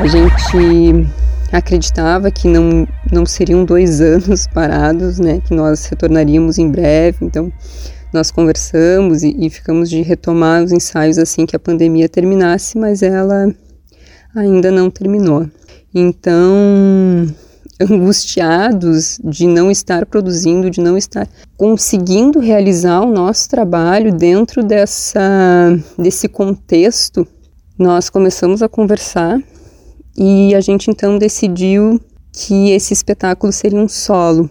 A gente acreditava que não, não seriam dois anos parados, né? Que nós retornaríamos em breve. Então, nós conversamos e, e ficamos de retomar os ensaios assim que a pandemia terminasse, mas ela ainda não terminou. Então, angustiados de não estar produzindo, de não estar conseguindo realizar o nosso trabalho dentro dessa desse contexto, nós começamos a conversar e a gente então decidiu que esse espetáculo seria um solo.